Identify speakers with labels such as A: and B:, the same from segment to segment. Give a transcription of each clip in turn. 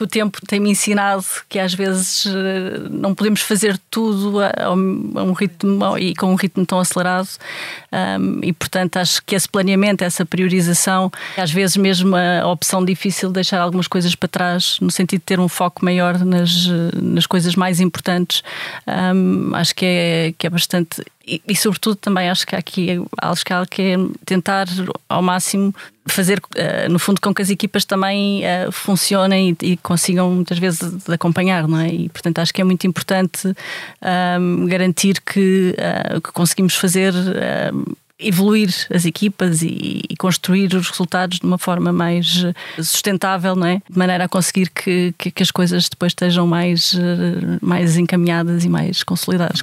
A: O tempo tem-me ensinado que às vezes eh, não podemos fazer tudo a, um ritmo e com um ritmo tão acelerado. E portanto acho que esse planeamento, essa priorização, às vezes mesmo a opção difícil de deixar algumas coisas para trás, no sentido de ter um foco maior nas, nas coisas mais importantes, acho que é, que é bastante e, e, sobretudo também acho que há aqui acho que há que é tentar ao máximo fazer uh, no fundo com que as equipas também uh, funcionem e, e, consigam muitas vezes acompanhar, não é? E portanto acho que é muito importante um, garantir que, uh, que, conseguimos fazer evoluir as equipas e, e, construir os resultados de uma forma mais sustentável, não é? De maneira a conseguir que, que, que as coisas depois estejam mais, mais encaminhadas e mais consolidadas.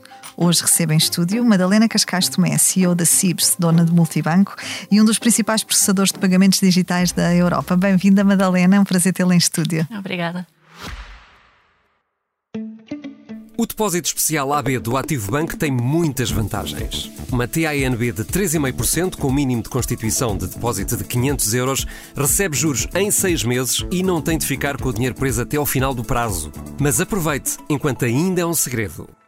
B: Hoje recebo em estúdio Madalena Cascais Tomé, CEO da CIBS, dona de multibanco e um dos principais processadores de pagamentos digitais da Europa. Bem-vinda, Madalena, é um prazer tê-la em estúdio.
A: Obrigada.
C: O depósito especial AB do Ativo Banco tem muitas vantagens. Uma TANB de 3,5% com mínimo de constituição de depósito de 500 euros recebe juros em 6 meses e não tem de ficar com o dinheiro preso até ao final do prazo. Mas aproveite, enquanto ainda é um segredo.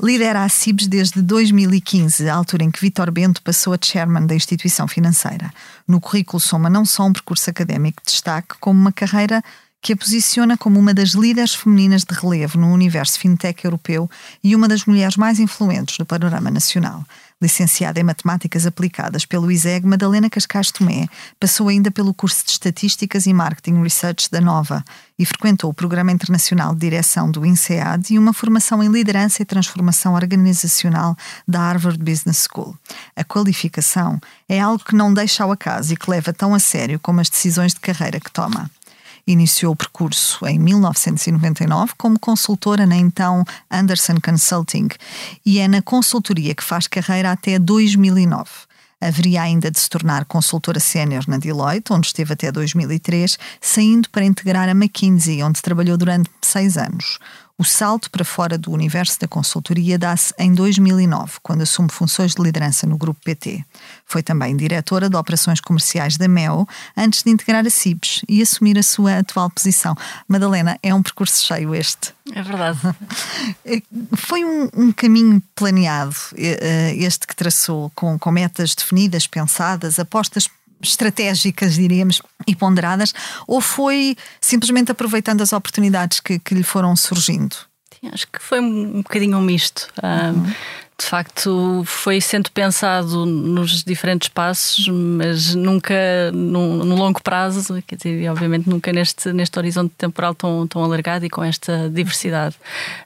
B: Lidera a CIBS desde 2015, a altura em que Vitor Bento passou a chairman da instituição financeira. No currículo soma não só um percurso académico de destaque, como uma carreira que a posiciona como uma das líderes femininas de relevo no universo fintech europeu e uma das mulheres mais influentes do panorama nacional. Licenciada em Matemáticas Aplicadas pelo ISEG, Madalena Cascais Tomé passou ainda pelo curso de Estatísticas e Marketing Research da Nova e frequentou o Programa Internacional de Direção do INSEAD e uma formação em Liderança e Transformação Organizacional da Harvard Business School. A qualificação é algo que não deixa ao acaso e que leva tão a sério como as decisões de carreira que toma. Iniciou o percurso em 1999 como consultora na então Anderson Consulting e é na consultoria que faz carreira até 2009. Haveria ainda de se tornar consultora sénior na Deloitte, onde esteve até 2003, saindo para integrar a McKinsey, onde trabalhou durante seis anos. O salto para fora do universo da consultoria dá-se em 2009, quando assume funções de liderança no Grupo PT. Foi também diretora de operações comerciais da MEO, antes de integrar a CIBS e assumir a sua atual posição. Madalena, é um percurso cheio este.
A: É verdade.
B: Foi um, um caminho planeado, eh, este que traçou, com, com metas definidas, pensadas, apostas estratégicas, diríamos, e ponderadas, ou foi simplesmente aproveitando as oportunidades que, que lhe foram surgindo?
A: Sim, acho que foi um bocadinho um misto. Uhum de facto foi sendo pensado nos diferentes passos, mas nunca no, longo prazo, quer dizer, obviamente nunca neste, neste horizonte temporal tão, tão alargado e com esta diversidade.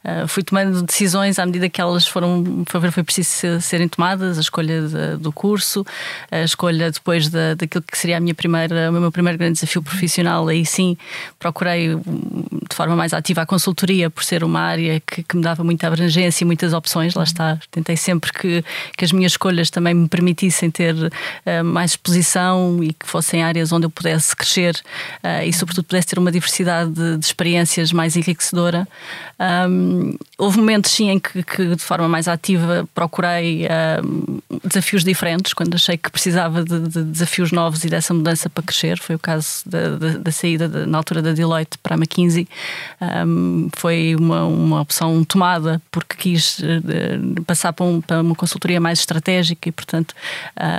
A: Uh, fui tomando decisões à medida que elas foram, foi, foi preciso serem tomadas, a escolha de, do curso, a escolha depois da, daquilo que seria a minha primeira, o meu primeiro grande desafio profissional, aí sim procurei de forma mais ativa a consultoria, por ser uma área que, que me dava muita abrangência e muitas opções, lá está tentei sempre que, que as minhas escolhas também me permitissem ter uh, mais exposição e que fossem áreas onde eu pudesse crescer uh, e, sobretudo, pudesse ter uma diversidade de, de experiências mais enriquecedora. Um, houve momentos, sim, em que, que, de forma mais ativa procurei uh, desafios diferentes, quando achei que precisava de, de, desafios novos e dessa mudança para crescer. Foi o caso da, da, da saída de, na altura da Deloitte para a McKinsey. Um, foi uma, uma opção tomada porque quis passar passar para, um, para, uma consultoria mais estratégica e, portanto,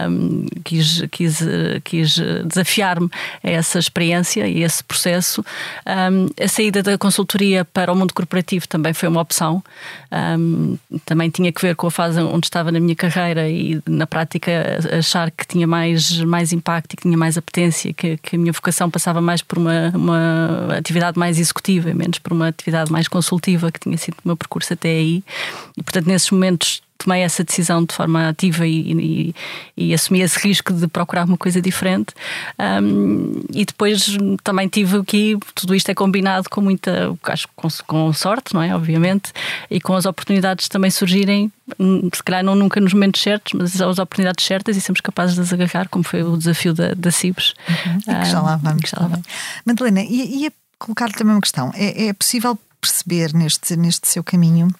A: um, quis, quis, quis desafiar-me a essa experiência e esse processo. Um, a saída da consultoria para o mundo corporativo também foi uma opção. Também tinha que ver com a fase onde estava na minha carreira e, na prática, achar que tinha mais, mais impacto e que tinha mais apetência, que, que a minha vocação passava mais por uma, uma atividade mais executiva menos por uma atividade mais consultiva, que tinha sido o meu percurso até aí. E, portanto, nesses momentos tomei essa decisão de forma ativa e, e, e assumi esse risco de procurar uma coisa diferente. Um, e depois também tive aqui, tudo isto é combinado com muita, acho com, com sorte, não é? Obviamente, e com as oportunidades também surgirem, hum, se calhar não nunca nos momentos certos, mas as oportunidades certas e sermos capazes de as agarrar, como foi o desafio da, da Cibes.
B: Uhum. Que já lá vamos. Já lá vamos. Madalena, e, e colocar também uma questão: é, é possível perceber neste, neste seu caminho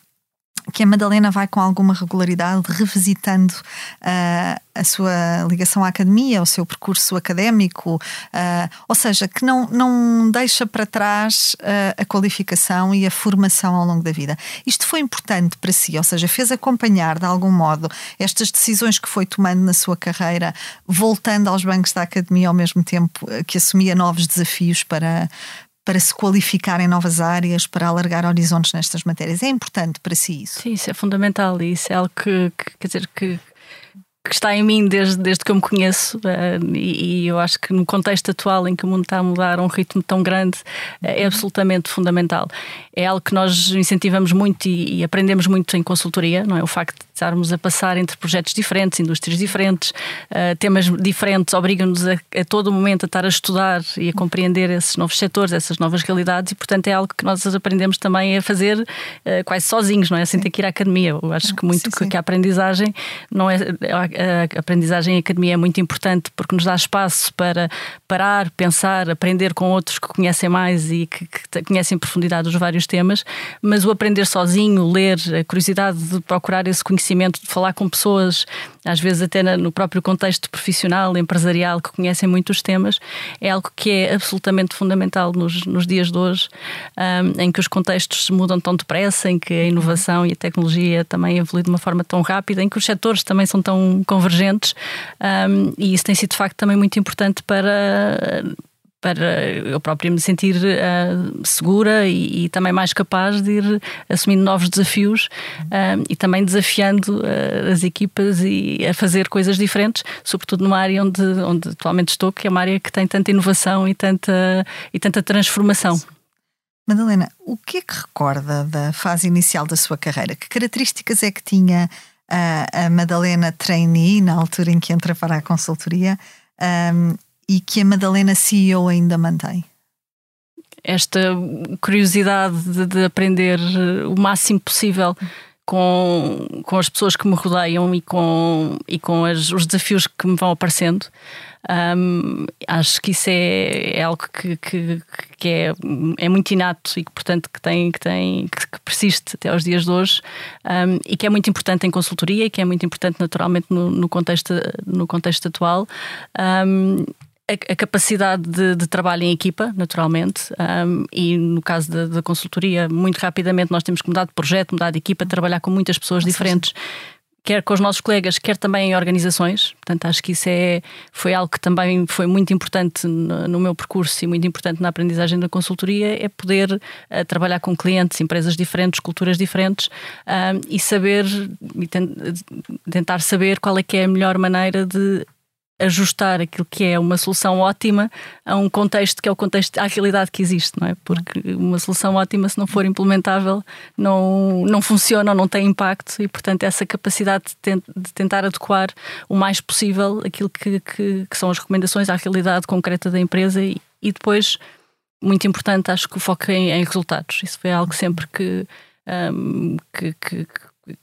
B: que a Madalena vai com alguma regularidade revisitando uh, a sua ligação à academia, o seu percurso académico, uh, ou seja, que não, não deixa para trás uh, a qualificação e a formação ao longo da vida. Isto foi importante para si, ou seja, fez acompanhar de algum modo estas decisões que foi tomando na sua carreira, voltando aos bancos da academia ao mesmo tempo que assumia novos desafios para, para se qualificar em novas áreas, para alargar horizontes nestas matérias. É importante para si isso?
A: Sim, isso é fundamental e isso é algo que, que quer dizer, que, que está em mim desde, desde que eu me conheço uh, e, e, eu acho que no contexto atual em que o mundo está a mudar a um ritmo tão grande é absolutamente fundamental. É algo que nós incentivamos muito e, e, aprendemos muito em consultoria, não é? O facto estarmos a passar entre projetos diferentes, indústrias diferentes, uh, temas diferentes, obriga-nos a, a todo momento a estar a estudar e a compreender esses novos setores, essas novas realidades e, portanto, é algo que nós aprendemos também a fazer uh, quase sozinhos, não é? Sem ter que ir à academia. Eu acho que muito sim, sim. que a aprendizagem não é a aprendizagem em academia é muito importante porque nos dá espaço para parar, pensar, aprender com outros que conhecem mais e que, que conhecem em profundidade os vários temas, mas o aprender sozinho, ler, a curiosidade de procurar esse conhecimento, de falar com pessoas, às vezes até no próprio contexto profissional, empresarial, que conhecem muito os temas, é algo que é absolutamente fundamental nos, nos dias de hoje, um, em que os contextos se mudam tão depressa, em que a inovação e a tecnologia também evoluem de uma forma tão rápida, em que os setores também são tão convergentes um, e isso tem sido de facto também muito importante para para eu própria me sentir uh, segura e, e, também mais capaz de ir assumindo novos desafios uh, e também desafiando uh, as equipas e a fazer coisas diferentes, sobretudo numa área onde, onde atualmente estou, que é uma área que tem tanta inovação e tanta, e tanta transformação.
B: Madalena, o que é que recorda da fase inicial da sua carreira? Que características é que tinha a, a Madalena trainee, na altura em que entra para a consultoria, um, e que a Madalena CEO ainda mantém?
A: Esta curiosidade de, de aprender o máximo possível com, com as pessoas que me rodeiam e com, e com as, os desafios que me vão aparecendo. Um, acho que isso é, é algo que, que, que, é, é muito inato e que, portanto, que, tem, que, tem, que persiste até aos dias de hoje um, e que é muito importante em consultoria e que é muito importante, naturalmente, no, no contexto, no contexto atual. Um, a, capacidade de, de, trabalho em equipa, naturalmente, um, e no caso da, da, consultoria, muito rapidamente nós temos que mudar de projeto, mudar de equipa, trabalhar com muitas pessoas diferentes quer com os nossos colegas, quer também em organizações. Portanto, acho que isso é, foi algo que também foi muito importante no, no meu percurso e muito importante na aprendizagem da consultoria, é poder uh, trabalhar com clientes, empresas diferentes, culturas diferentes uh, e saber, e tentar saber qual é que é a melhor maneira de ajustar aquilo que é uma solução ótima a um contexto que é o contexto, à realidade que existe, não é? Porque uma solução ótima, se não for implementável, não, não funciona ou não tem impacto e, portanto, essa capacidade de, de tentar adequar o mais possível aquilo que, que, que, são as recomendações à realidade concreta da empresa e, e depois, muito importante, acho que o foco em, em resultados. Isso foi algo sempre que, um, que, que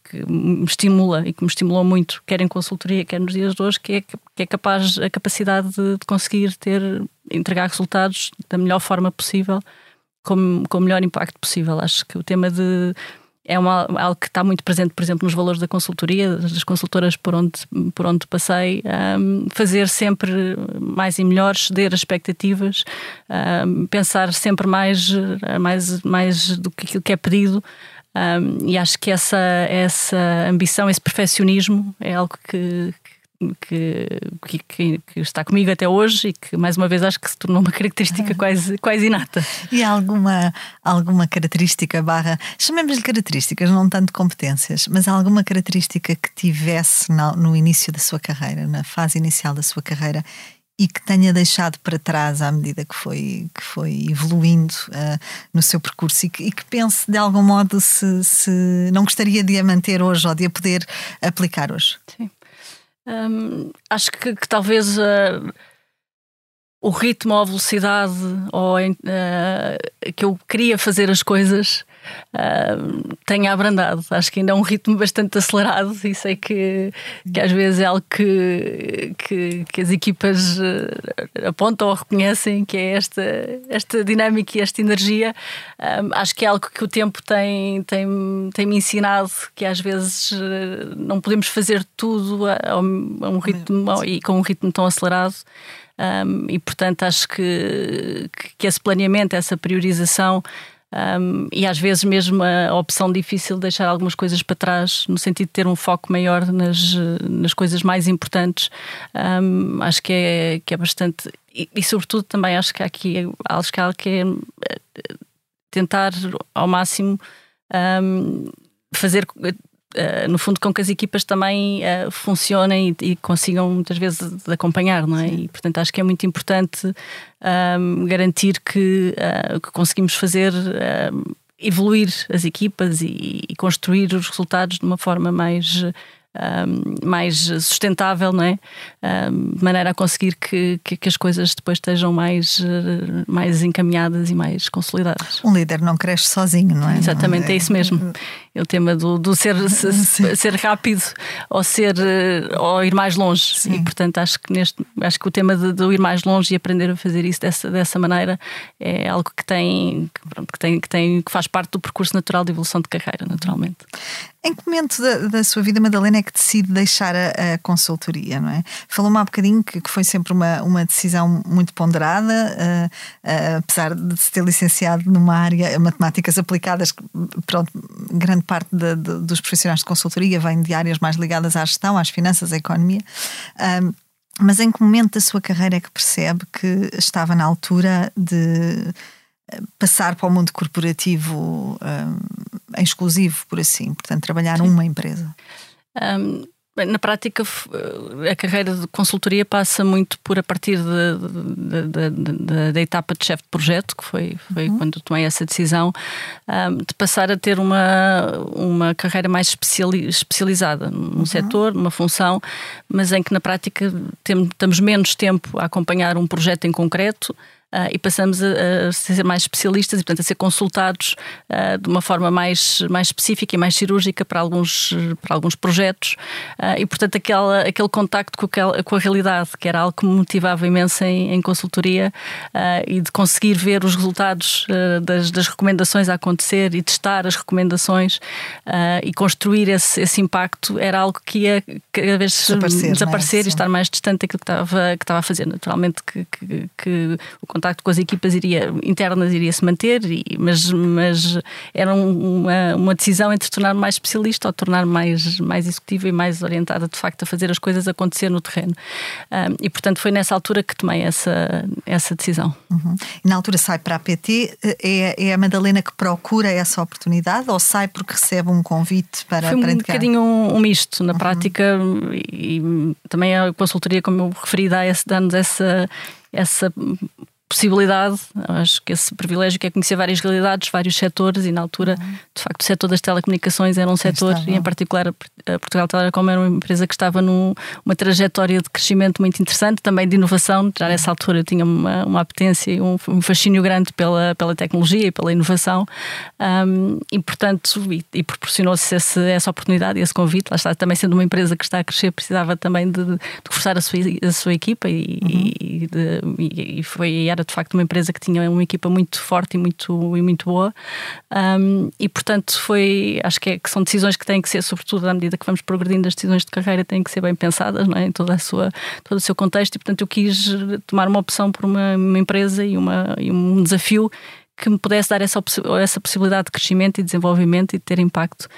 A: que me estimula e que me estimulou muito, quer em consultoria, quer nos dias de hoje, que é, que é capaz, a capacidade de, de conseguir ter, entregar resultados da melhor forma possível, com, com o melhor impacto possível. Acho que o tema de é uma, algo que está muito presente, por exemplo, nos valores da consultoria, das consultoras por onde, por onde passei, um, fazer sempre mais e melhor, ceder as expectativas, um, pensar sempre mais, mais, mais do que aquilo que é pedido Um, e acho que essa, essa ambição, esse perfeccionismo é algo que, que, que, que, está comigo até hoje e que, mais uma vez, acho que se tornou uma característica quase, quase inata.
B: E alguma, alguma característica barra, chamemos-lhe características, não tanto competências, mas alguma característica que tivesse no, no início da sua carreira, na fase inicial da sua carreira e que tenha deixado para trás à medida que foi, que foi evoluindo uh, no seu percurso e que, e que, pense de algum modo se, se não gostaria de a manter hoje ou de a poder aplicar hoje?
A: Sim. Um, acho que, que talvez uh, o ritmo ou a velocidade ou, uh, que eu queria fazer as coisas uh, tenha abrandado. Acho que ainda é um ritmo bastante acelerado e sei que, que às vezes é algo que, que, que as equipas apontam ou reconhecem que é esta, esta dinâmica e esta energia. acho que é algo que o tempo tem, tem, tem me ensinado que às vezes não podemos fazer tudo a, a um ritmo e com um ritmo tão acelerado. Um, e portanto acho que, que esse planeamento, essa priorização um, e às vezes mesmo a opção difícil de deixar algumas coisas para trás, no sentido de ter um foco maior nas, nas coisas mais importantes, um, acho que é, que é bastante. E, e, sobretudo também acho que há aqui a escala que é eh, tentar ao máximo fazer Uh, no fundo, com que as equipas também uh, funcionem e, e, consigam muitas vezes acompanhar, não é? Sim. E portanto acho que é muito importante um, garantir que, uh, que, conseguimos fazer evoluir as equipas e, e, construir os resultados de uma forma mais um, mais sustentável, não é? Um, de maneira a conseguir que, que, que, as coisas depois estejam mais, mais encaminhadas e mais consolidadas.
B: Um líder não cresce sozinho, não é?
A: Exatamente, não é? é isso mesmo. É o tema do, do ser, ser rápido ou ser ou ir mais longe. Sim. E portanto acho que neste acho que o tema de, de, ir mais longe e aprender a fazer isso dessa, dessa maneira é algo que tem, que tem, que tem que faz parte do percurso natural de evolução de carreira, naturalmente.
B: Em que momento da, da, sua vida, Madalena, é que decide deixar a, a consultoria, não é? Falou-me há bocadinho que, que, foi sempre uma, uma decisão muito ponderada, uh, uh, apesar de se ter licenciado numa área, matemáticas aplicadas, pronto, grande parte de, de, dos profissionais de consultoria vem de áreas mais ligadas à gestão, às finanças, à economia. Mas em que momento da sua carreira é que percebe que estava na altura de passar para o mundo corporativo um, em exclusivo, por assim, portanto, trabalhar Sim. numa empresa?
A: Um, na prática, a carreira de consultoria passa muito por a partir da etapa de chefe de projeto, que foi, foi uhum. quando tomei essa decisão, um, de passar a ter uma, uma carreira mais especiali, especializada num uhum. setor, numa função, mas em que na prática temos menos tempo a acompanhar um projeto em concreto. Uh, e passamos a, a, ser mais especialistas e, portanto, a ser consultados uh, de uma forma mais, mais específica e mais cirúrgica para alguns, para alguns projetos. Uh, e, portanto, aquela, aquele contacto com, aquela, com a realidade, que era algo que me motivava imenso em, em consultoria e de conseguir ver os resultados das, das recomendações a acontecer e testar as recomendações e construir esse, esse impacto era algo que ia cada vez desaparecer, desaparecer é? e estar mais distante daquilo que estava, que estava a fazer. Naturalmente, que, que, que o contacto com as equipas iria, internas iria se manter, e, mas, mas era uma, uma decisão entre tornar-me mais especialista ou tornar-me mais, mais executiva e mais orientada de facto a fazer as coisas acontecer no terreno. Um, e portanto foi nessa altura que tomei essa, essa decisão.
B: Uhum. E na altura sai para a PT, é, é a Madalena que procura essa oportunidade ou sai porque recebe um convite para,
A: foi
B: para
A: um bocadinho um, um misto. Na uhum. prática, e, e, também a consultoria, como eu referi, dá-nos essa, essa possibilidade, acho que esse privilégio que é conhecer várias realidades, vários setores e na altura, uhum. de facto, o setor das telecomunicações era um setor, e em particular a Portugal Telecom era uma empresa que estava numa trajetória de crescimento muito interessante, também de inovação, já nessa altura eu tinha uma, uma apetência e um, um fascínio grande pela, pela tecnologia e pela inovação. Um, e portanto, e, e proporcionou-se essa oportunidade esse convite, lá está, também sendo uma empresa que está a crescer, precisava também de, de reforçar a sua, a sua equipa e, uhum. e, de, e, foi era de facto uma empresa que tinha uma equipa muito forte e muito, e muito boa. Um, e portanto foi, acho que, é, que, são decisões que têm que ser, sobretudo à medida que vamos progredindo, as decisões de carreira têm que ser bem pensadas, não é? em toda a sua, todo o seu contexto. E portanto eu quis tomar uma opção por uma, uma empresa e, uma, e um desafio que me pudesse dar essa, essa possibilidade de crescimento e desenvolvimento e de ter impacto.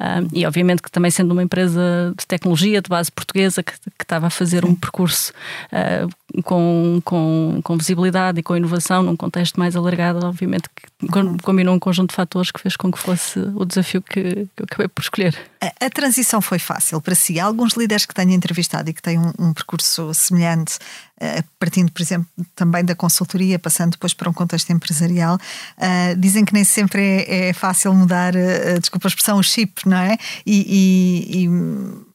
A: Um, e obviamente que também sendo uma empresa de tecnologia de base portuguesa que, que estava a fazer Sim. um percurso uh, com, com, com, visibilidade e com inovação num contexto mais alargado, obviamente que uhum. combinou um conjunto de fatores que fez com que fosse o desafio que, que eu acabei por escolher.
B: A, a, transição foi fácil para si. Há alguns líderes que tenho entrevistado e que têm um, um percurso semelhante, uh, partindo, por exemplo, também da consultoria, passando depois para um contexto empresarial, uh, dizem que nem sempre é, é fácil mudar, desculpa a expressão, o chip, não é? e, e, e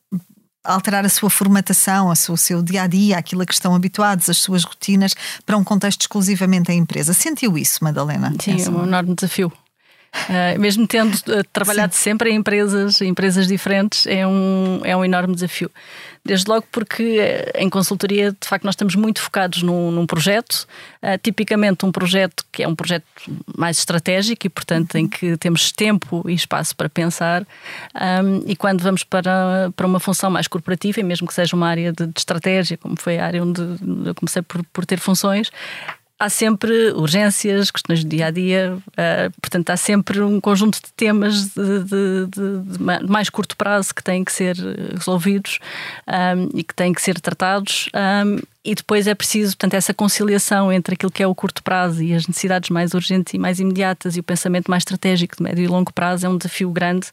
B: alterar a sua formatação, o seu dia a dia, aquilo a que estão habituados, as suas rotinas, para um contexto exclusivamente a empresa. Sentiu isso, Madalena?
A: Sim, é um enorme desafio. Uh, mesmo tendo uh, trabalhado Sim. sempre em empresas, em empresas diferentes, é um, é um enorme desafio. Desde logo porque eh, em consultoria, de facto, nós estamos muito focados num, num projeto, uh, tipicamente um projeto que é um projeto mais estratégico e, portanto, em que temos tempo e espaço para pensar. Um, e quando vamos para, para uma função mais corporativa, e mesmo que seja uma área de, de estratégia, como foi a área onde eu comecei por, por ter funções, há sempre urgências, questões do dia a dia, uh, portanto, há sempre um conjunto de temas de, de, de, de mais curto prazo que têm que ser resolvidos um, e que têm que ser tratados. Um, e depois é preciso, portanto, essa conciliação entre aquilo que é o curto prazo e as necessidades mais urgentes e mais imediatas e o pensamento mais estratégico de médio e longo prazo é um desafio grande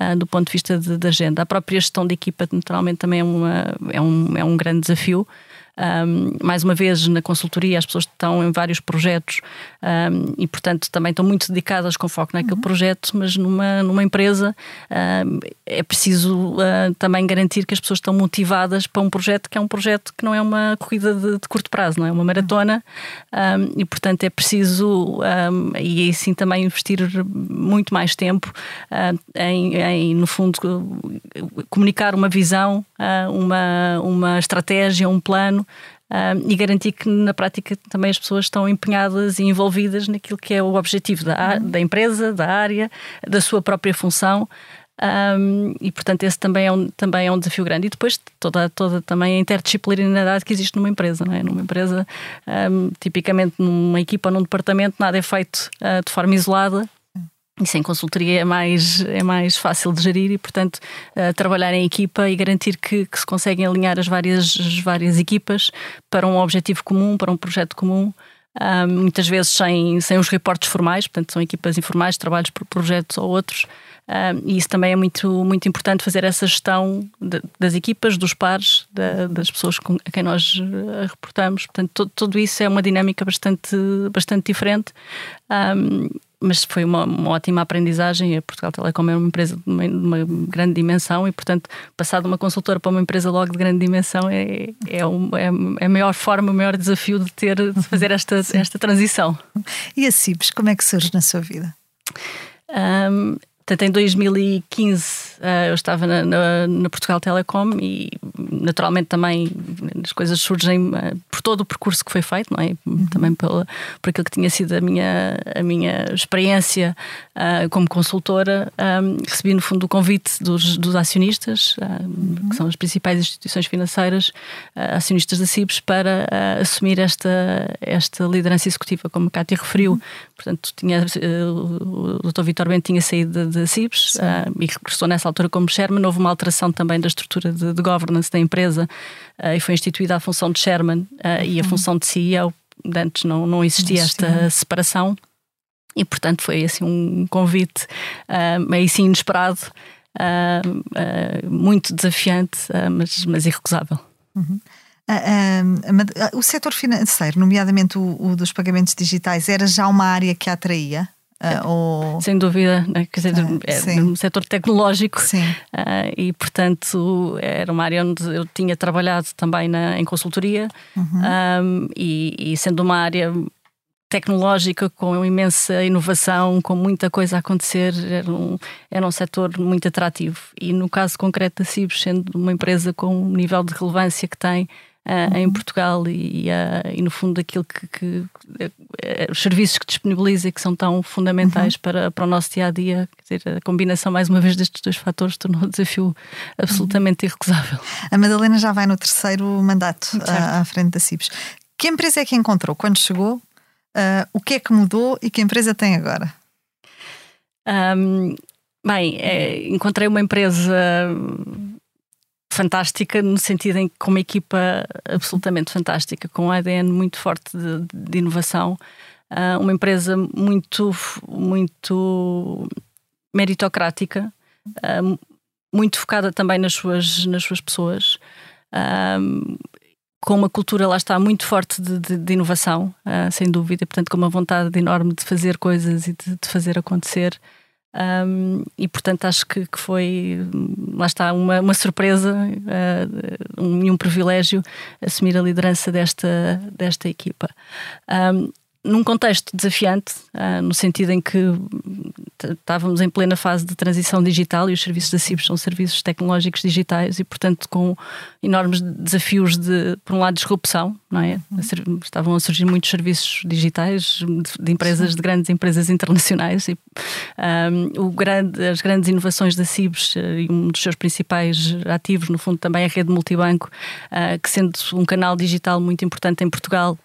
A: uh, do ponto de vista de, agenda. A própria gestão de equipa, naturalmente, também é, uma, é, um, é um grande desafio. Um, mais uma vez, na consultoria, as pessoas estão em vários projetos um, e, portanto, também estão muito dedicadas com foco naquele uhum. projeto, mas numa, numa empresa um, é preciso uh, também garantir que as pessoas estão motivadas para um projeto que é um projeto que não é uma corrida de, de curto prazo, não é uma maratona e, portanto, é preciso, e assim também investir muito mais tempo uh, em, em, no fundo, comunicar uma visão, uh, uma, uma estratégia, um plano um, e garantir que na prática também as pessoas estão empenhadas e envolvidas naquilo que é o objetivo da, da empresa, da área, da sua própria função. Um, e portanto esse também é, um, também é um desafio grande e depois toda, toda também a interdisciplinaridade que existe numa empresa não é? numa empresa um, tipicamente numa equipa num departamento nada é feito uh, de forma isolada e sem consultoria é mais, é mais fácil de gerir e, portanto, uh, trabalhar em equipa e garantir que, que, se conseguem alinhar as várias, as várias equipas para um objetivo comum, para um projeto comum. Uh, muitas vezes sem, sem os reportes formais, portanto, são equipas informais, trabalhos por projetos ou outros. Uh, e isso também é muito, muito importante fazer essa gestão de, das equipas, dos pares, da, das pessoas com, a quem nós reportamos. Portanto, todo, tudo isso é uma dinâmica bastante, bastante diferente. Um, mas foi uma, uma, ótima aprendizagem. A Portugal Telecom é uma empresa de uma, uma, grande dimensão e, portanto, passar de uma consultora para uma empresa logo de grande dimensão é, é, um, é, é a maior forma, o maior desafio de ter de fazer esta, esta transição.
B: E a CIBS, como é que surge na sua vida?
A: Um, Portanto, em 2015 uh, eu estava na, na, na, Portugal Telecom e naturalmente também as coisas surgem uh, por todo o percurso que foi feito, não é? Uhum. Também pela, por aquilo que tinha sido a minha, a minha experiência uh, como consultora. Um, recebi no fundo o convite dos, dos acionistas, uhum. que são as principais instituições financeiras, acionistas da CIBS, para assumir esta, esta liderança executiva, como a Cátia referiu. Uhum. Portanto, tinha, o Dr. Vitor Bento tinha saído da CIBS e regressou nessa altura como chairman. Houve uma alteração também da estrutura de, de governance da empresa e foi instituída a função de chairman e a uhum. função de CEO. Antes não, não existia esta separação e, portanto, foi assim um convite meio assim inesperado, muito desafiante, mas, mas irrecusável.
B: Uhum. o setor financeiro, nomeadamente o, o, dos pagamentos digitais, era já uma área que a atraía?
A: Uh, ou... Sem dúvida, né? quer dizer, é um setor tecnológico uh, e, portanto, era uma área onde eu tinha trabalhado também na, em consultoria uhum. um, e, e, sendo uma área tecnológica com imensa inovação, com muita coisa a acontecer, era um, era um setor muito atrativo. E no caso concreto da Cibos, sendo uma empresa com o nível de relevância que tem, uh, em Portugal e, uh, e, no fundo aquilo que, que uh, os serviços que disponibiliza e que são tão fundamentais uhum. para, para o nosso dia a dia, quer dizer, a combinação mais uma vez destes dois fatores tornou o desafio absolutamente uhum. irrecusável.
B: A Madalena já vai no terceiro mandato à, à frente da CIPS. Que empresa é que encontrou quando chegou? Uh, o que é que mudou e que empresa tem agora?
A: Um, bem, é, encontrei uma empresa fantástica no sentido em que com uma equipa absolutamente fantástica, com um ADN muito forte de, de inovação, uh, uma empresa muito muito meritocrática, uh, muito focada também nas suas nas suas pessoas. Uh, com uma cultura lá está muito forte de, de, de inovação, sem dúvida, portanto, com uma vontade enorme de fazer coisas e de, de fazer acontecer. Um, e portanto acho que, que, foi lá está uma, uma surpresa uh, um, e um privilégio assumir a liderança desta, desta equipa. Um, num contexto desafiante, uh, no sentido em que estávamos em plena fase de transição digital e os serviços da CIBS são serviços tecnológicos digitais e, portanto, com enormes desafios de, por um lado, disrupção, não é? Uhum. Estavam a surgir muitos serviços digitais de, empresas, Sim. de grandes empresas internacionais e um, o grande, as grandes inovações da CIBS eh, e um dos seus principais ativos, no fundo, também é a rede multibanco, uh, que sendo um canal digital muito importante em Portugal,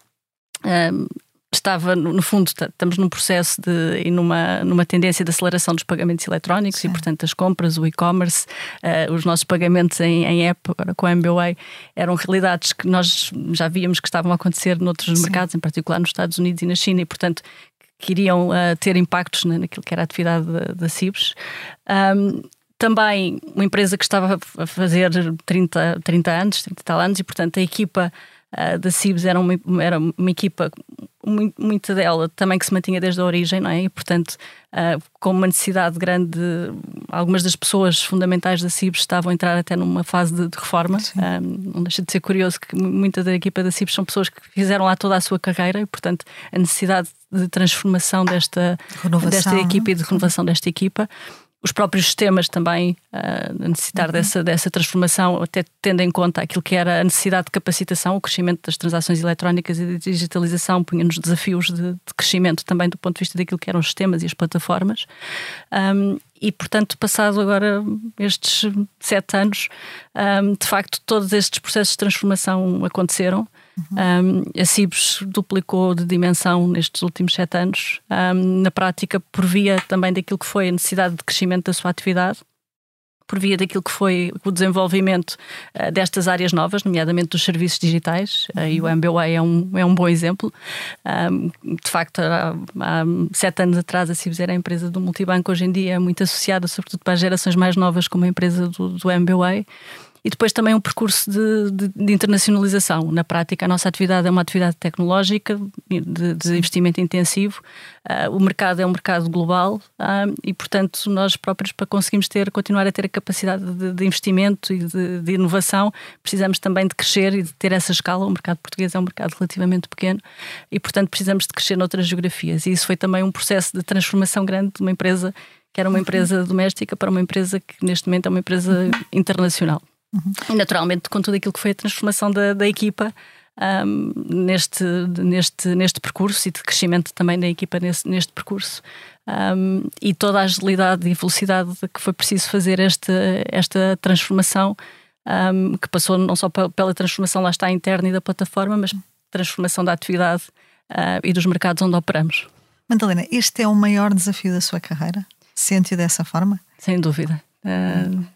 A: um, estava, no fundo, estamos num processo de, e numa, numa tendência de aceleração dos pagamentos eletrónicos Sim. e, portanto, as compras, o e-commerce, uh, os nossos pagamentos em, em app, agora com a MBWay, eram realidades que nós já víamos que estavam a acontecer noutros Sim. mercados, em particular nos Estados Unidos e na China, e, portanto, que iriam uh, ter impactos na, naquilo que era a atividade da, CIBS. Um, também uma empresa que estava a fazer 30, 30 anos, 30 tal anos, e portanto a equipa uh, da CIBS era uma, era uma equipa muita dela também que se mantinha desde a origem, não é? E, portanto, uh, com uma necessidade grande, algumas das pessoas fundamentais da CIBS estavam a entrar até numa fase de, de reforma. Uh, não deixa de ser curioso que muita da equipa da CIBS são pessoas que fizeram lá toda a sua carreira e, portanto, a necessidade de transformação desta, desta equipa e de renovação desta equipa os próprios sistemas também uh, necessitar uhum. dessa, dessa transformação, até tendo em conta aquilo que era a necessidade de capacitação, o crescimento das transações eletrónicas e da digitalização, punha-nos desafios de, de, crescimento também do ponto de vista daquilo que eram os sistemas e as plataformas. Um, e, portanto, passado agora estes sete anos, um, de facto, todos estes processos de transformação aconteceram. Uhum. Um, a Cibes duplicou de dimensão nestes últimos sete anos. Um, na prática, por via também daquilo que foi a necessidade de crescimento da sua atividade, por via daquilo que foi o desenvolvimento uh, destas áreas novas, nomeadamente dos serviços digitais, uh, e o MBWay é um, é um bom exemplo. Um, de facto, há, há, sete anos atrás a Cibes era a empresa do multibanco, hoje em dia é muito associada, sobretudo para as gerações mais novas, como a empresa do, do MBWay e depois também um percurso de, de, de, internacionalização. Na prática, a nossa atividade é uma atividade tecnológica, de, de investimento intensivo. Uh, o mercado é um mercado global uh, e, portanto, nós próprios, para conseguirmos ter, continuar a ter a capacidade de, investimento e de, inovação, precisamos também de crescer e de ter essa escala. O mercado português é um mercado relativamente pequeno e, portanto, precisamos de crescer noutras geografias. E isso foi também um processo de transformação grande de uma empresa que era uma empresa doméstica para uma empresa que neste momento é uma empresa internacional. Uhum. E naturalmente com tudo aquilo que foi a transformação da, da equipa um, neste, neste, neste percurso e de crescimento também da equipa nesse, neste percurso. Um, e toda a agilidade e velocidade que foi preciso fazer esta, esta transformação, um, que passou não só pela transformação lá está interna e da plataforma, mas transformação da atividade uh, e dos mercados onde operamos.
B: Madalena, este é o maior desafio da sua carreira? Sente-o dessa forma?
A: Sem dúvida. Uh,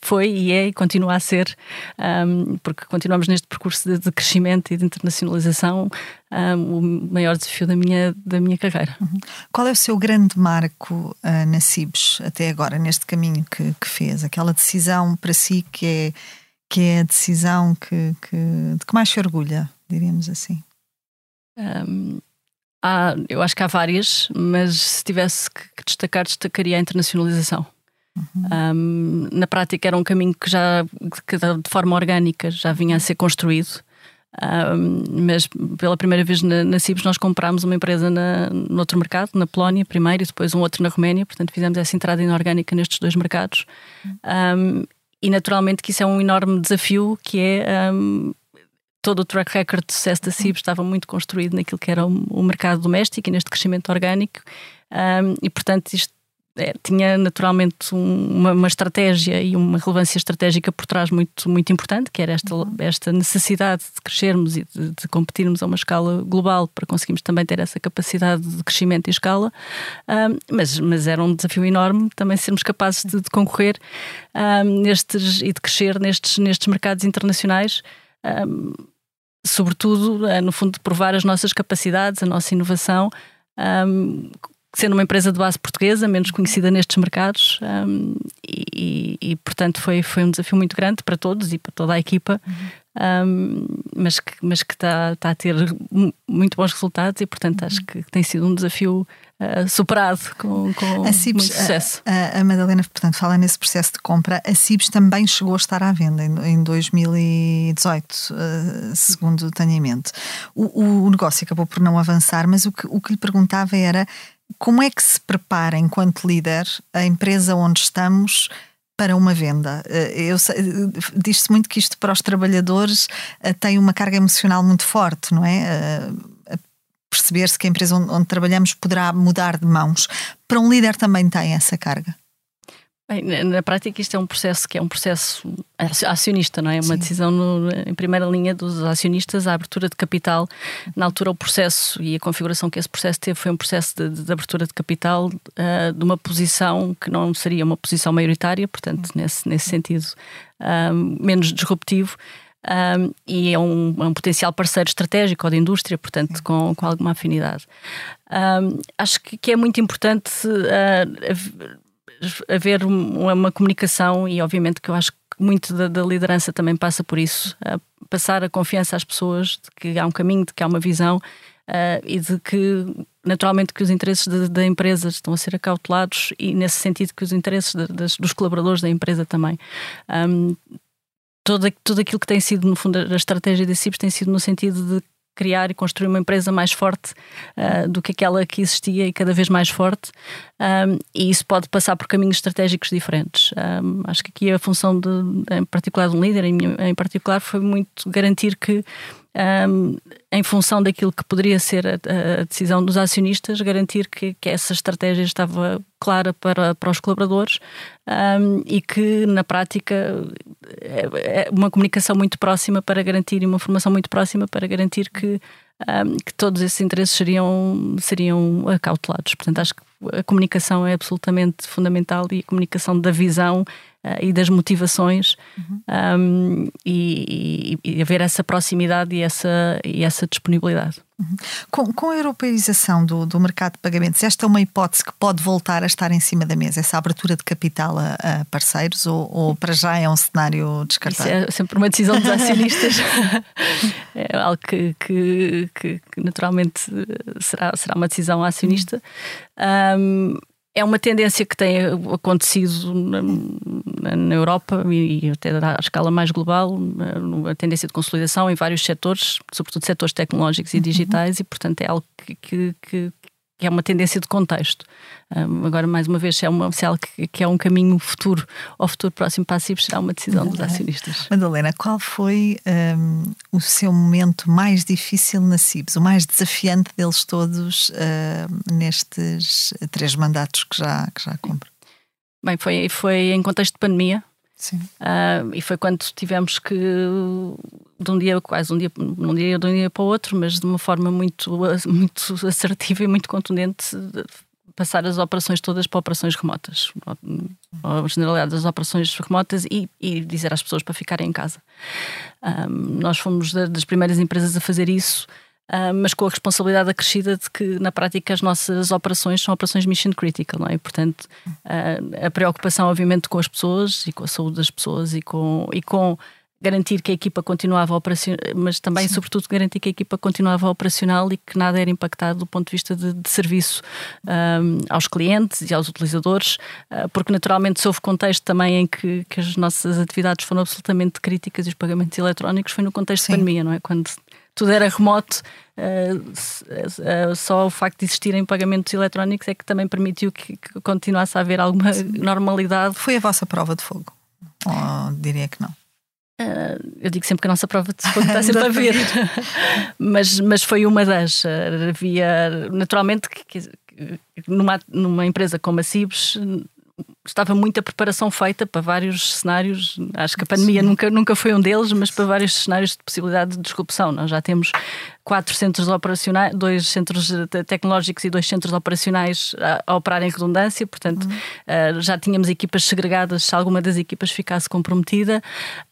A: foi e é e continua a ser, um, porque continuamos neste percurso de, de, crescimento e de internacionalização, um, o maior desafio da minha, da minha carreira. Uhum.
B: Qual é o seu grande marco uh, na CIBS até agora, neste caminho que, que, fez? Aquela decisão para si que é, que é a decisão que, que, de que mais se orgulha, diríamos assim?
A: Um, há, eu acho que há várias, mas se tivesse que destacar, destacaria a internacionalização. Uhum. Um, na prática era um caminho que já que de forma orgânica já vinha a ser construído. Um, mas pela primeira vez na, na nós comprámos uma empresa na, no outro mercado, na Polónia primeiro e depois um outro na Roménia, portanto fizemos essa entrada inorgânica nestes dois mercados. Um, e naturalmente que isso é um enorme desafio que é todo o track record de sucesso da Cibes estava muito construído naquilo que era o, o mercado doméstico e neste crescimento orgânico um, e portanto isto é, tinha naturalmente um, uma, uma, estratégia e uma relevância estratégica por trás muito, muito importante, que era esta, uhum. esta necessidade de crescermos e de, de, competirmos a uma escala global para conseguirmos também ter essa capacidade de crescimento e escala. Um, mas, mas era um desafio enorme também sermos capazes de, de concorrer um, nestes, e de crescer nestes, nestes mercados internacionais. Sobretudo, uh, no fundo, de provar as nossas capacidades, a nossa inovação, um, sendo uma empresa de base portuguesa, menos conhecida nestes mercados, um, e, e, portanto foi, foi um desafio muito grande para todos e para toda a equipa, uhum. um, mas que, mas que está, está a ter muito bons resultados e, portanto, acho que tem sido um desafio uh, superado com, com a Cibes, muito sucesso.
B: A, a, Madalena, portanto, fala nesse processo de compra. A Cibes também chegou a estar à venda em, em 2018, uh, segundo tenho em mente. O, o negócio acabou por não avançar, mas o que, o que lhe perguntava era como é que se prepara, enquanto líder, a empresa onde estamos para uma venda? Eh, diz-se muito que isto para os trabalhadores eh, tem uma carga emocional muito forte, não é? Eh, perceber-se que a empresa onde, onde trabalhamos poderá mudar de mãos. Para um líder também tem essa carga?
A: Bem, na prática isto é um processo que é um processo acionista, não é? Uma Sim. decisão no, em primeira linha dos acionistas, a abertura de capital. Na altura o processo e a configuração que esse processo teve foi um processo de, de abertura de capital uh, de uma posição que não seria uma posição maioritária, portanto nesse, nesse sentido uh, menos disruptivo. Um, ah, e é um, é um, potencial parceiro estratégico ou de indústria, portanto, com, com alguma afinidade. Um, acho que, que, é muito importante uh, haver uma comunicação e obviamente que eu acho que muito da, da liderança também passa por isso, passar a confiança às pessoas de que há um caminho, de que há uma visão uh, e de que naturalmente que os interesses da empresa estão a ser acautelados e nesse sentido que os interesses de, das, dos colaboradores da empresa também. Um, todo, tudo aquilo que tem sido, no fundo, a estratégia da CIPS tem sido no sentido de criar e construir uma empresa mais forte uh, do que aquela que existia e cada vez mais forte. Um, e isso pode passar por caminhos estratégicos diferentes. Um, acho que aqui a função, de, em particular, de um líder, em, em particular, foi muito garantir que um, em função daquilo que poderia ser a, a decisão dos acionistas, garantir que, que, essa estratégia estava clara para, para os colaboradores um, e que, na prática, é, é uma comunicação muito próxima para garantir e uma formação muito próxima para garantir que, um, que todos esses interesses seriam, seriam acautelados. Portanto, acho que a comunicação é absolutamente fundamental e a comunicação da visão uh, e das motivações uhum. um, e, e, e, haver essa proximidade e essa, e essa disponibilidade.
B: Uhum. Com, com, a europeização do, do mercado de pagamentos, esta é uma hipótese que pode voltar a estar em cima da mesa, essa abertura de capital a, a parceiros, ou, ou, para já é um cenário descartado?
A: Isso é sempre uma decisão dos acionistas. é algo que, que, que, que, naturalmente será, será uma decisão acionista. Um, é uma tendência que tem acontecido na, na, Europa e até à escala mais global, a tendência de consolidação em vários setores, sobretudo setores tecnológicos e uhum. digitais, uhum. e portanto é algo que, que que é uma tendência de contexto. Um, agora, mais uma vez, se é, uma, se é algo que, que, é um caminho futuro ou futuro próximo passivo, será uma decisão dos acionistas.
B: Madalena, qual foi um, o seu momento mais difícil na CIBS, o mais desafiante deles todos uh, nestes três mandatos que já, que já cumpre?
A: Bem, foi, foi em contexto de pandemia.
B: Sim.
A: Uh, e foi quando tivemos que de um dia, quase um dia, um dia de um dia para o outro, mas de uma forma muito, muito assertiva e muito contundente, passar as operações todas para operações remotas, a generalidade das operações remotas e, e, dizer às pessoas para ficarem em casa. Um, nós fomos das primeiras empresas a fazer isso. mas com a responsabilidade acrescida de que, na prática, as nossas operações são operações mission critical, não é? E, portanto, uh, a preocupação, obviamente, com as pessoas e com a saúde das pessoas e com, e com garantir que a equipa continuava operacional, mas também, Sim. sobretudo, garantir que a equipa continuava operacional e que nada era impactado do ponto de vista de, de serviço um, aos clientes e aos utilizadores, uh, porque naturalmente se houve contexto também em que, que, as nossas atividades foram absolutamente críticas e os pagamentos eletrónicos foi no contexto Sim. de pandemia, não é? Quando tudo era remoto, uh, uh, só o facto de existirem pagamentos eletrónicos é que também permitiu que, que continuasse a haver alguma normalidade.
B: Foi a vossa prova de fogo? Ou diria que não?
A: Uh, eu digo sempre que a nossa prova de está sempre a vir, mas, mas foi uma das. Uh, havia, naturalmente, que, numa, numa empresa como a Cibes estava muita preparação feita para vários cenários. Acho que a pandemia nunca, nunca foi um deles, mas para vários cenários de possibilidade de disrupção. Nós já temos quatro centros operacionais, dois centros tecnológicos e dois centros operacionais a, a operar em redundância, portanto uhum. uh, já tínhamos equipas segregadas se alguma das equipas ficasse comprometida.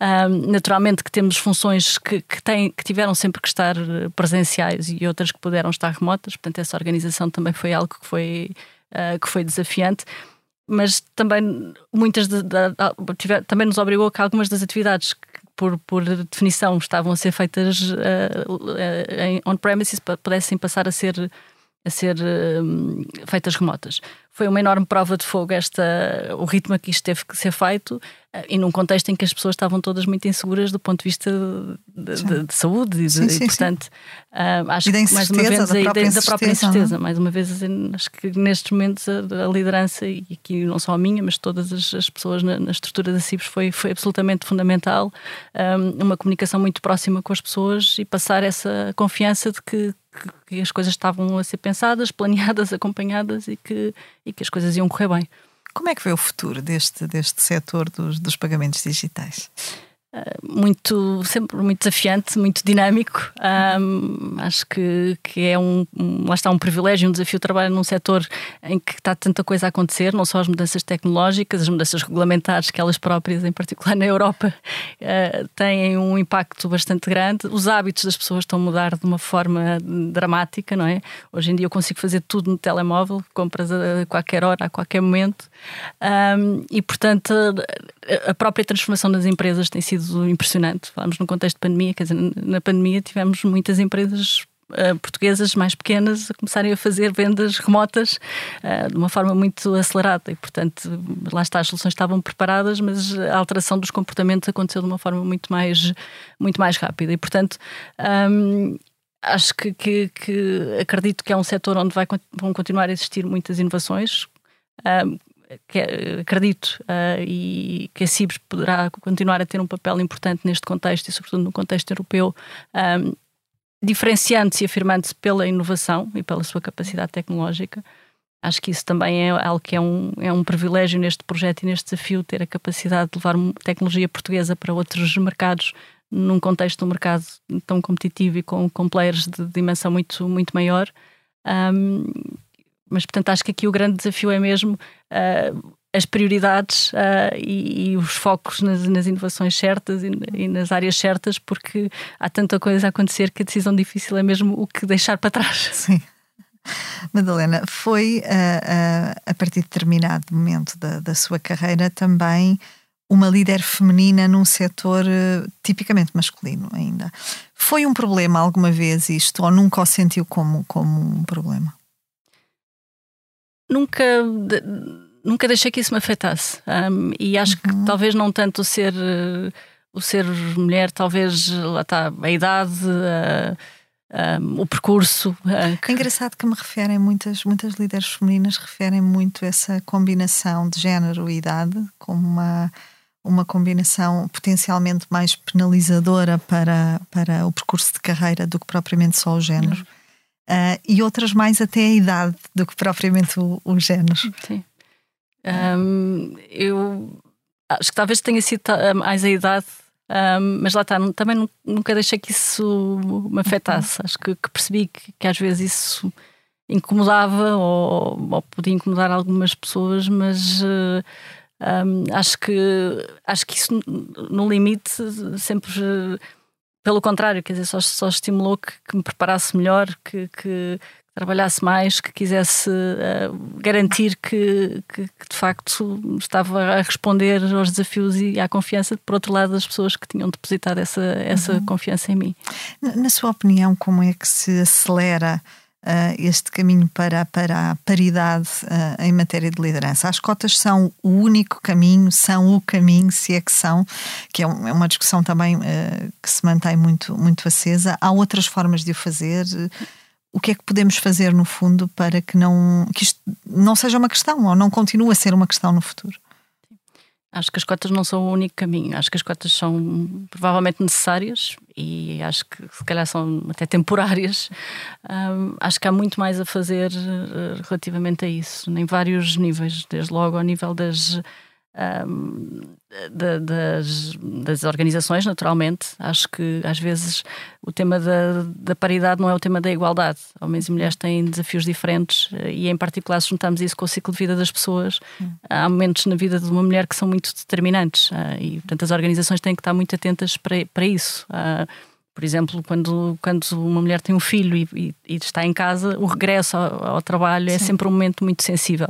A: Uh, naturalmente que temos funções que, que, têm, que tiveram sempre que estar presenciais e outras que puderam estar remotas, portanto essa organização também foi algo que foi, uh, que foi desafiante mas também muitas de, de, de, também nos obrigou que algumas das atividades que por, por definição estavam a ser feitas uh, em on-premises pudessem passar a ser a ser uh, feitas remotas. Foi uma enorme prova de fogo esta, o ritmo a que isto teve que ser feito uh, e num contexto em que as pessoas estavam todas muito inseguras do ponto de vista de, de, de saúde e, sim, de, sim, e portanto uh, acho que mais uma vez da própria, da própria incerteza, é? mais uma vez acho que nestes momentos a, a, liderança e aqui não só a minha mas todas as, as pessoas na, na, estrutura da CIBS foi, foi absolutamente fundamental um, uma comunicação muito próxima com as pessoas e passar essa confiança de que que, as coisas estavam a ser pensadas, planeadas, acompanhadas e que, e que as coisas iam correr bem.
B: Como é que vê o futuro deste, deste setor dos, dos pagamentos digitais?
A: Muito sempre muito desafiante, muito dinâmico. Um, acho que, que é um, um, lá está um privilégio, um desafio trabalhar num setor em que está tanta coisa a acontecer, não só as mudanças tecnológicas, as mudanças regulamentares que elas próprias, em particular na Europa, uh, têm um impacto bastante grande. Os hábitos das pessoas estão a mudar de uma forma dramática, não é? Hoje em dia eu consigo fazer tudo no telemóvel, compras a qualquer hora, a qualquer momento, um, e portanto a própria transformação das empresas tem sido impressionante. Falamos no contexto de pandemia, quer dizer, na pandemia tivemos muitas empresas uh, portuguesas mais pequenas a começarem a fazer vendas remotas uh, de uma forma muito acelerada e, portanto, lá está, as soluções estavam preparadas, mas a alteração dos comportamentos aconteceu de uma forma muito mais, muito mais rápida e, portanto, um, acho que, que, que, acredito que é um setor onde vai, vão continuar a existir muitas inovações. Um, que, acredito uh, e que a CIBS poderá continuar a ter um papel importante neste contexto e, sobretudo, no contexto europeu, um, diferenciando-se e afirmando-se pela inovação e pela sua capacidade tecnológica. Acho que isso também é algo que é um, é um privilégio neste projeto e neste desafio, ter a capacidade de levar tecnologia portuguesa para outros mercados num contexto de um mercado tão competitivo e com, com players de dimensão muito, muito maior. Um, mas, portanto, acho que aqui o grande desafio é mesmo uh, as prioridades uh, e, e, os focos nas, nas inovações certas e, e, nas áreas certas, porque há tanta coisa a acontecer que a decisão difícil é mesmo o que deixar para trás.
B: Sim. Madalena, foi uh, a partir de determinado momento da, da sua carreira também uma líder feminina num setor tipicamente masculino ainda. Foi um problema alguma vez isto ou nunca o sentiu como, como um problema?
A: Nunca nunca deixei que isso me afetasse um, e acho uhum. que talvez não tanto o ser o ser mulher talvez lá está a idade um, o percurso
B: que... é engraçado que me referem muitas muitas líderes femininas referem muito essa combinação de género e idade como uma uma combinação potencialmente mais penalizadora para, para o percurso de carreira do que propriamente só o género. Uhum uh, e outras mais até a idade do que propriamente o, o género.
A: Sim. Um, eu acho que talvez tenha sido mais a idade, um, mas lá está, também nunca deixei que isso me afetasse. Uhum. Acho que, que percebi que, que, às vezes isso incomodava ou, ou podia incomodar algumas pessoas, mas. Uh, um, acho que acho que isso no limite sempre pelo contrário, quer dizer, só, só estimulou que, que me preparasse melhor, que, que trabalhasse mais, que quisesse uh, garantir que, que, de facto estava a responder aos desafios e à confiança, por outro lado, das pessoas que tinham depositado essa, essa uhum. confiança em mim.
B: Na, na, sua opinião, como é que se acelera uh, este caminho para, para a paridade uh, em matéria de liderança. As cotas são o único caminho, são o caminho, se é que são, que é, é uma discussão também uh, que se mantém muito, muito acesa. Há outras formas de o fazer. O que é que podemos fazer, no fundo, para que, não, que isto não seja uma questão ou não continue a ser uma questão no futuro?
A: Acho que as cotas não são o único caminho. Acho que as cotas são provavelmente necessárias e acho que se calhar são até temporárias, um, acho que há muito mais a fazer uh, relativamente a isso, em vários níveis, desde logo ao nível das um, das, das, organizações, naturalmente. Acho que às vezes o tema da, da, paridade não é o tema da igualdade. Homens e mulheres têm desafios diferentes e, em particular, se juntamos isso com o ciclo de vida das pessoas, há momentos na vida de uma mulher que são muito determinantes ah, e, portanto, as organizações têm que estar muito atentas para, para isso. Uh, por exemplo, quando, quando uma mulher tem um filho e, e, e está em casa, o regresso ao, ao trabalho é Sim. é sempre um momento muito sensível.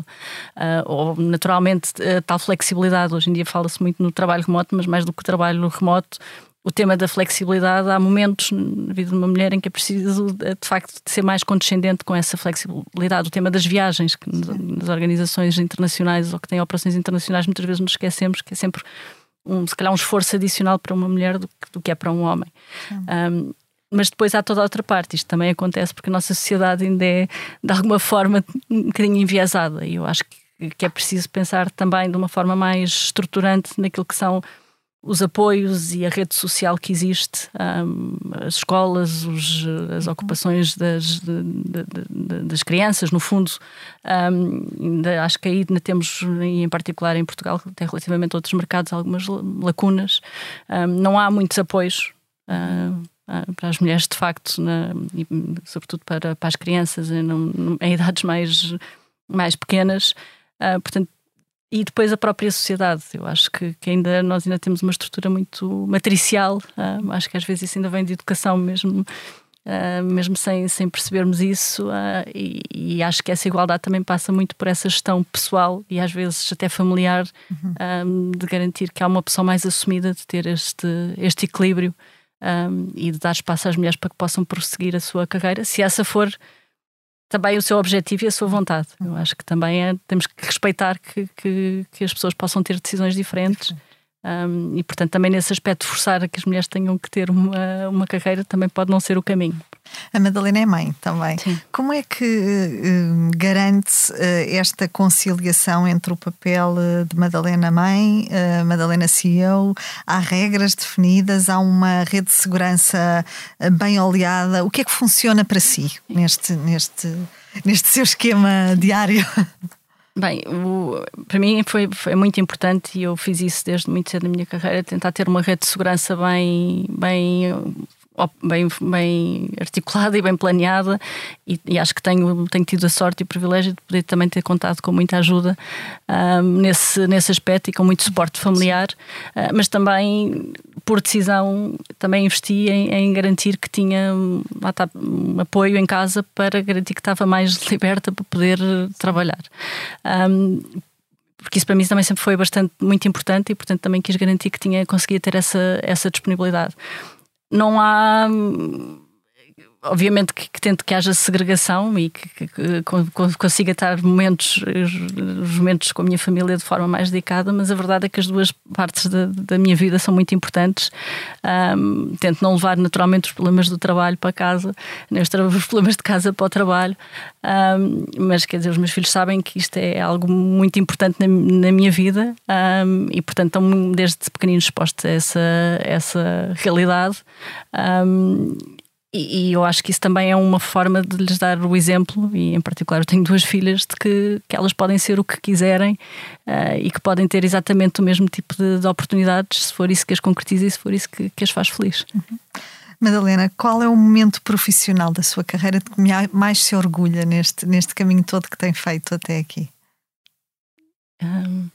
A: Uh, ou, naturalmente, a tal flexibilidade. Hoje em dia fala-se muito no trabalho remoto, mas mais do que o trabalho remoto, o tema da flexibilidade, há momentos na vida de uma mulher em que é preciso, de facto, de ser mais condescendente com essa flexibilidade. O tema das viagens, que nas organizações internacionais ou que têm operações internacionais, muitas vezes nos esquecemos que é sempre um, se calhar um esforço adicional para uma mulher do que, do que é para um homem. Um, mas depois há toda a outra parte. Isto também acontece porque a nossa sociedade ainda é, de alguma forma, um bocadinho enviesada. E eu acho que, que é preciso pensar também de uma forma mais estruturante naquilo que são os apoios e a rede social que existe, um, as escolas, os, as ocupações das, de, de, das crianças, no fundo. Um, acho que aí ainda temos, em particular em Portugal, até relativamente a outros mercados, algumas lacunas. Um, não há muitos apoios. Uh, para as mulheres, de facto, na, e sobretudo para, para as crianças em, em idades mais, mais pequenas. Uh, portanto, e depois a própria sociedade. Eu acho que, que, ainda nós ainda temos uma estrutura muito matricial. Uh, acho que às vezes isso ainda vem de educação mesmo, uh, mesmo sem, sem percebermos isso. Uh, e, e, acho que essa igualdade também passa muito por essa gestão pessoal e às vezes até familiar uhum. um, de garantir que há uma opção mais assumida de ter este, este equilíbrio um, e de dar espaço às mulheres para que possam prosseguir a sua carreira, se essa for também o seu objetivo e a sua vontade. Eu acho que também é, temos que respeitar que, que, que, as pessoas possam ter decisões diferentes. Um, e, portanto, também nesse aspecto, forçar a que as mulheres tenham que ter uma, uma carreira também pode não ser o caminho.
B: A Madalena é mãe também. Sim. Como é que uh, garante uh, esta conciliação entre o papel uh, de Madalena mãe, Madalena CEO? Há regras definidas, há uma rede de segurança bem oleada. O que é que funciona para si neste, neste, neste seu esquema diário?
A: Bem, o, para mim foi, foi muito importante e eu fiz isso desde muito cedo na minha carreira, tentar ter uma rede de segurança bem, bem bem, bem articulada e bem planeada e, e, acho que tenho, tenho tido a sorte e o privilégio de poder também ter contado com muita ajuda um, nesse, nesse aspecto e com muito suporte familiar, uh, mas também por decisão também investi em, em garantir que tinha um apoio em casa para garantir que estava mais liberta para poder trabalhar. Um, porque isso para mim também sempre foi bastante muito importante e portanto também quis garantir que tinha conseguia ter essa, essa disponibilidade não há obviamente que, que tento que haja segregação e que, que, que, consiga estar momentos, os momentos com a minha família de forma mais dedicada, mas a verdade é que as duas partes da, da minha vida são muito importantes. Um, tento não levar naturalmente os problemas do trabalho para casa, nem os, os problemas de casa para o trabalho, um, mas quer dizer, os meus filhos sabem que isto é algo muito importante na, na minha vida um, e, portanto, estão desde pequeninos expostos a essa, essa realidade. E, e, eu acho que isso também é uma forma de lhes dar o exemplo, e em particular eu tenho duas filhas, de que, que elas podem ser o que quiserem uh, e que podem ter exatamente o mesmo tipo de, de, oportunidades, se for isso que as concretiza e se for isso que, que as faz feliz. Uhum.
B: Madalena, qual é o momento profissional da sua carreira de que mais se orgulha neste, neste caminho todo que tem feito até aqui? Um,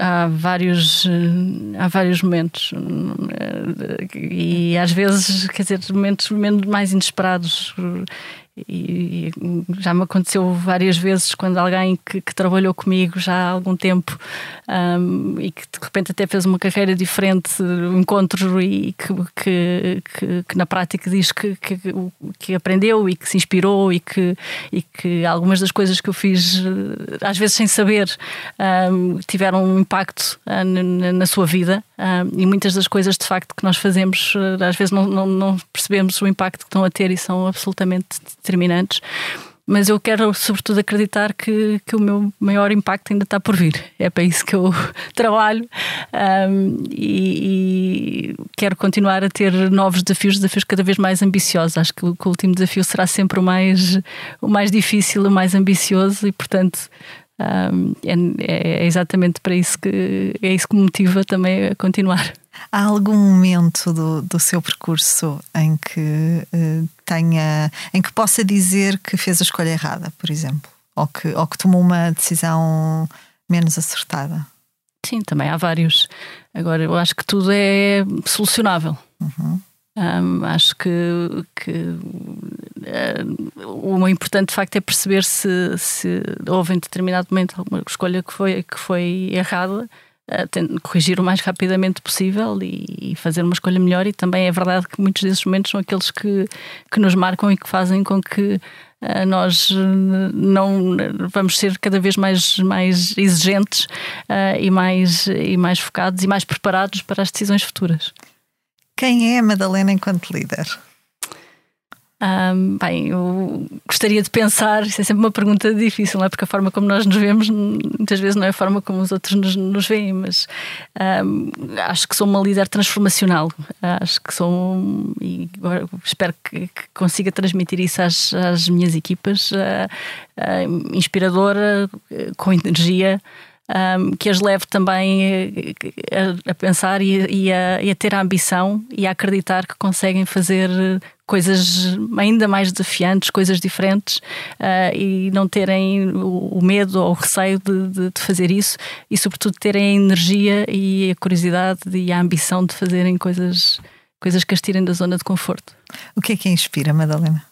A: há vários há vários momentos e às vezes quer dizer momentos menos mais inesperados e, já me aconteceu várias vezes quando alguém que, que trabalhou comigo já há algum tempo um, e que de repente até fez uma carreira diferente, um encontro e que, que, que, que na prática diz que, que, aprendeu e que se inspirou e que, e que algumas das coisas que eu fiz, às vezes sem saber, um, tiveram um impacto uh, na, na, sua vida. Um, e muitas das coisas de facto que nós fazemos, às vezes não, não, não percebemos o impacto que estão a ter e são absolutamente determinantes. mas eu quero, sobretudo, acreditar que, que o meu maior impacto ainda está por vir. É para isso que eu trabalho um, e, e, quero continuar a ter novos desafios, desafios cada vez mais ambiciosos. Acho que o, que o último desafio será sempre o mais, o mais difícil, o mais ambicioso e, portanto, um, é, é, exatamente para isso que é isso que me motiva também a continuar.
B: Há algum momento do, do seu percurso em que uh, tenha, em que possa dizer que fez a escolha errada, por exemplo, ou que, ou que tomou uma decisão menos acertada?
A: Sim, também há vários. Agora, eu acho que tudo é solucionável. Uhum. Um, acho que, que uh, o importante de facto é perceber se, se houve em determinado momento alguma escolha que foi, que foi errada corrigir o mais rapidamente possível e, fazer uma escolha melhor. E também é verdade que muitos desses momentos são aqueles que, que nos marcam e que fazem com que uh, nós não vamos ser cada vez mais, mais exigentes uh, e, mais, e mais focados e mais preparados para as decisões futuras.
B: Quem é a Madalena enquanto líder?
A: Um, bem, eu gostaria de pensar, isso é sempre uma pergunta difícil, não é? Porque a forma como nós nos vemos muitas vezes não é a forma como os outros nos, nos veem, mas um, acho que sou uma líder transformacional. Acho que sou, e espero que, que, consiga transmitir isso às, às minhas equipas, uh, uh, inspiradora, com energia. Um, que as leve também a, a pensar e, e, a, e, a, ter a ambição e a acreditar que conseguem fazer coisas ainda mais desafiantes, coisas diferentes uh, e não terem o, o, medo ou o receio de, de, de, fazer isso e, sobretudo, terem a energia e a curiosidade e a ambição de fazerem coisas, coisas que as tirem da zona de conforto.
B: O que é que inspira, Madalena?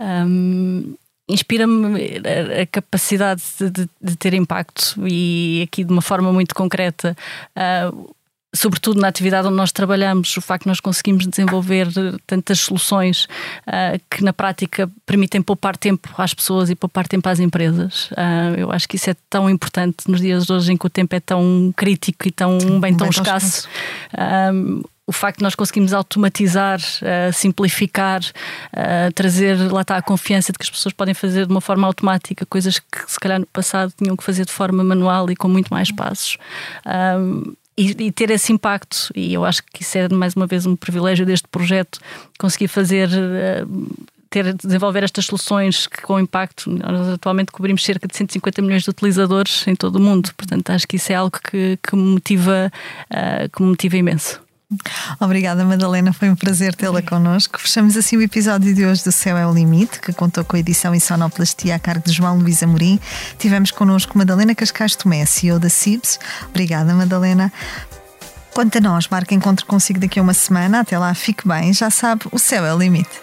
A: Um, inspira-me a, capacidade de, de, ter impacto e aqui de uma forma muito concreta. Uh, sobretudo na atividade onde nós trabalhamos, o facto de nós conseguimos desenvolver tantas soluções uh, que na prática permitem poupar tempo às pessoas e poupar tempo às empresas. Uh, eu acho que isso é tão importante nos dias de hoje em que o tempo é tão crítico e tão bem tão bem escasso. Um, o facto de nós conseguirmos automatizar, uh, simplificar, uh, trazer lá está a confiança de que as pessoas podem fazer de uma forma automática coisas que se calhar no passado tinham que fazer de forma manual e com muito mais passos. Um, e, ter esse impacto. E eu acho que isso é mais uma vez um privilégio deste projeto, conseguir fazer. Uh, ter, desenvolver estas soluções que, com impacto, nós atualmente cobrimos cerca de 150 milhões de utilizadores em todo o mundo, portanto acho que isso é algo que, que motiva, que me motiva imenso.
B: Obrigada, Madalena. Foi um prazer tê-la connosco. Fechamos assim o episódio de hoje do Céu é o Limite, que contou com a edição e sonoplastia a cargo de João Luís Amorim. Tivemos connosco Madalena Cascais Tomé, CEO da CIBS. Obrigada, Madalena. Quanto a nós, marca encontro consigo daqui a uma semana. Até lá, fique bem. Já sabe, o céu é o limite.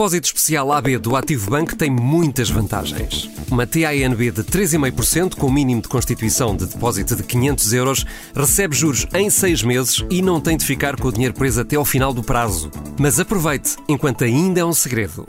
C: Depósito especial AB do Ativo Bank tem muitas vantagens. Uma TANB de 3,5% com mínimo de constituição de depósito de 500 euros recebe juros em 6 meses e não tem de ficar com o dinheiro preso até ao final do prazo. Mas aproveite, enquanto ainda é um segredo.